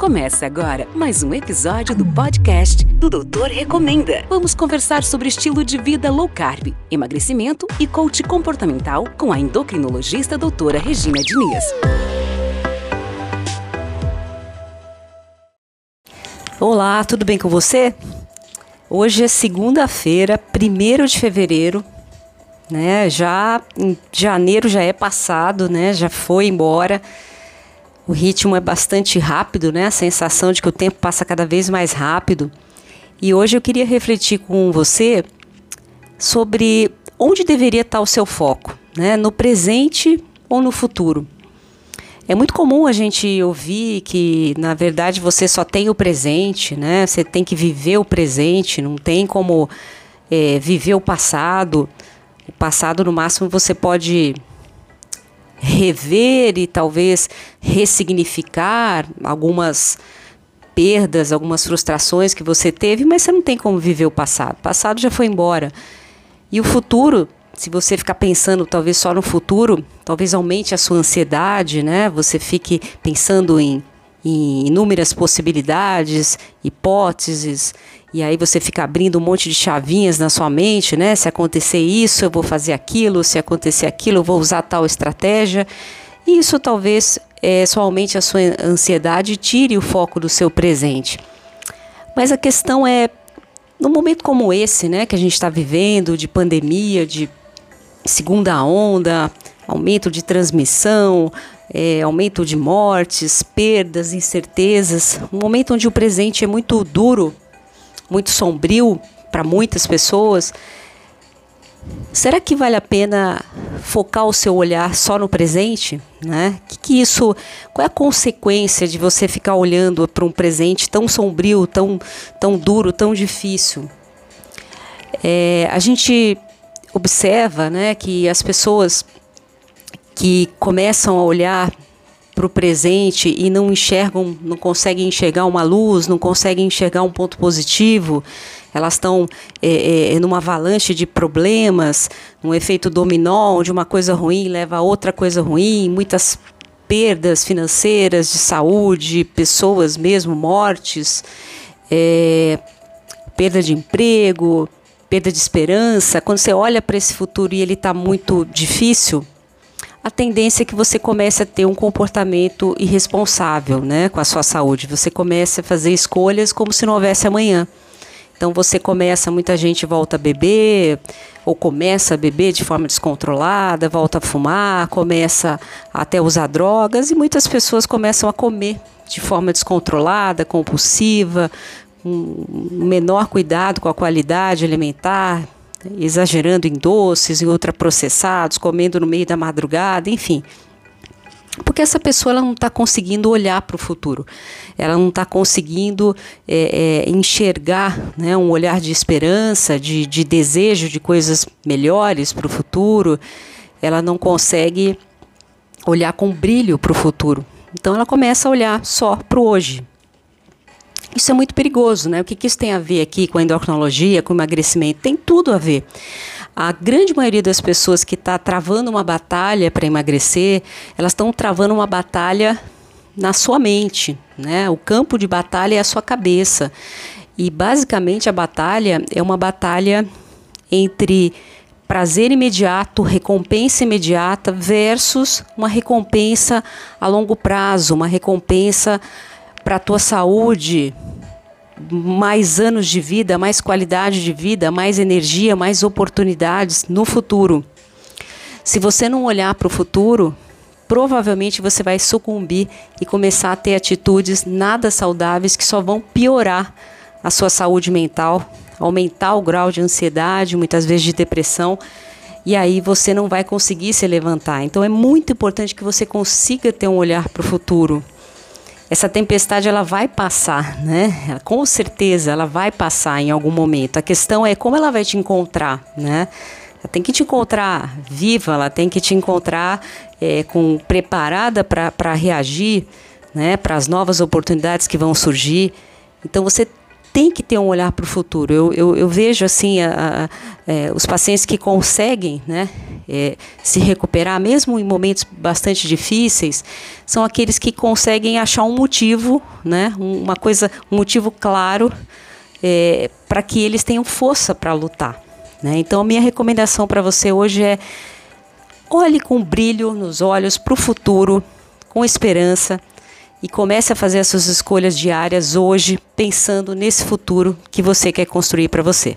Começa agora mais um episódio do podcast do Doutor Recomenda. Vamos conversar sobre estilo de vida low carb, emagrecimento e coach comportamental com a endocrinologista doutora Regina Diniz. Olá, tudo bem com você? Hoje é segunda-feira, 1 de fevereiro, né? Já janeiro já é passado, né? Já foi embora. O ritmo é bastante rápido, né? A sensação de que o tempo passa cada vez mais rápido. E hoje eu queria refletir com você sobre onde deveria estar o seu foco, né? No presente ou no futuro. É muito comum a gente ouvir que, na verdade, você só tem o presente, né? Você tem que viver o presente, não tem como é, viver o passado. O passado, no máximo, você pode rever e talvez ressignificar algumas perdas, algumas frustrações que você teve, mas você não tem como viver o passado. O passado já foi embora. E o futuro, se você ficar pensando talvez só no futuro, talvez aumente a sua ansiedade, né? Você fique pensando em, em inúmeras possibilidades, hipóteses, e aí você fica abrindo um monte de chavinhas na sua mente, né? Se acontecer isso, eu vou fazer aquilo, se acontecer aquilo, eu vou usar tal estratégia. E isso talvez é, a sua ansiedade tire o foco do seu presente. Mas a questão é, num momento como esse, né, que a gente está vivendo, de pandemia, de segunda onda, aumento de transmissão, é, aumento de mortes, perdas, incertezas, um momento onde o presente é muito duro muito sombrio para muitas pessoas, será que vale a pena focar o seu olhar só no presente? Né? Que, que isso, qual é a consequência de você ficar olhando para um presente tão sombrio, tão, tão duro, tão difícil? É, a gente observa né, que as pessoas que começam a olhar para o presente e não enxergam, não conseguem enxergar uma luz, não conseguem enxergar um ponto positivo, elas estão é, é, numa avalanche de problemas, um efeito dominó, onde uma coisa ruim leva a outra coisa ruim, muitas perdas financeiras, de saúde, pessoas mesmo, mortes, é, perda de emprego, perda de esperança. Quando você olha para esse futuro e ele está muito difícil, a tendência é que você comece a ter um comportamento irresponsável né, com a sua saúde. Você comece a fazer escolhas como se não houvesse amanhã. Então você começa, muita gente volta a beber, ou começa a beber de forma descontrolada, volta a fumar, começa até usar drogas, e muitas pessoas começam a comer de forma descontrolada, compulsiva, um menor cuidado com a qualidade alimentar, exagerando em doces, em ultraprocessados, comendo no meio da madrugada, enfim. Porque essa pessoa ela não está conseguindo olhar para o futuro, ela não está conseguindo é, é, enxergar né, um olhar de esperança, de, de desejo de coisas melhores para o futuro, ela não consegue olhar com brilho para o futuro. Então ela começa a olhar só para o hoje, isso é muito perigoso, né? O que, que isso tem a ver aqui com a endocrinologia, com o emagrecimento? Tem tudo a ver. A grande maioria das pessoas que está travando uma batalha para emagrecer, elas estão travando uma batalha na sua mente, né? O campo de batalha é a sua cabeça. E basicamente a batalha é uma batalha entre prazer imediato, recompensa imediata versus uma recompensa a longo prazo, uma recompensa para a tua saúde, mais anos de vida, mais qualidade de vida, mais energia, mais oportunidades no futuro. Se você não olhar para o futuro, provavelmente você vai sucumbir e começar a ter atitudes nada saudáveis que só vão piorar a sua saúde mental, aumentar o grau de ansiedade, muitas vezes de depressão, e aí você não vai conseguir se levantar. Então é muito importante que você consiga ter um olhar para o futuro essa tempestade ela vai passar, né? Com certeza ela vai passar em algum momento. A questão é como ela vai te encontrar, né? Ela tem que te encontrar viva, ela tem que te encontrar é, com preparada para reagir, né? Para as novas oportunidades que vão surgir. Então você tem que ter um olhar para o futuro. Eu, eu, eu, vejo assim a, a, é, os pacientes que conseguem né, é, se recuperar, mesmo em momentos bastante difíceis, são aqueles que conseguem achar um motivo, né, uma coisa, um motivo claro é, para que eles tenham força para lutar. Né? Então, a minha recomendação para você hoje é olhe com brilho nos olhos para o futuro, com esperança e comece a fazer as suas escolhas diárias hoje, pensando nesse futuro que você quer construir para você.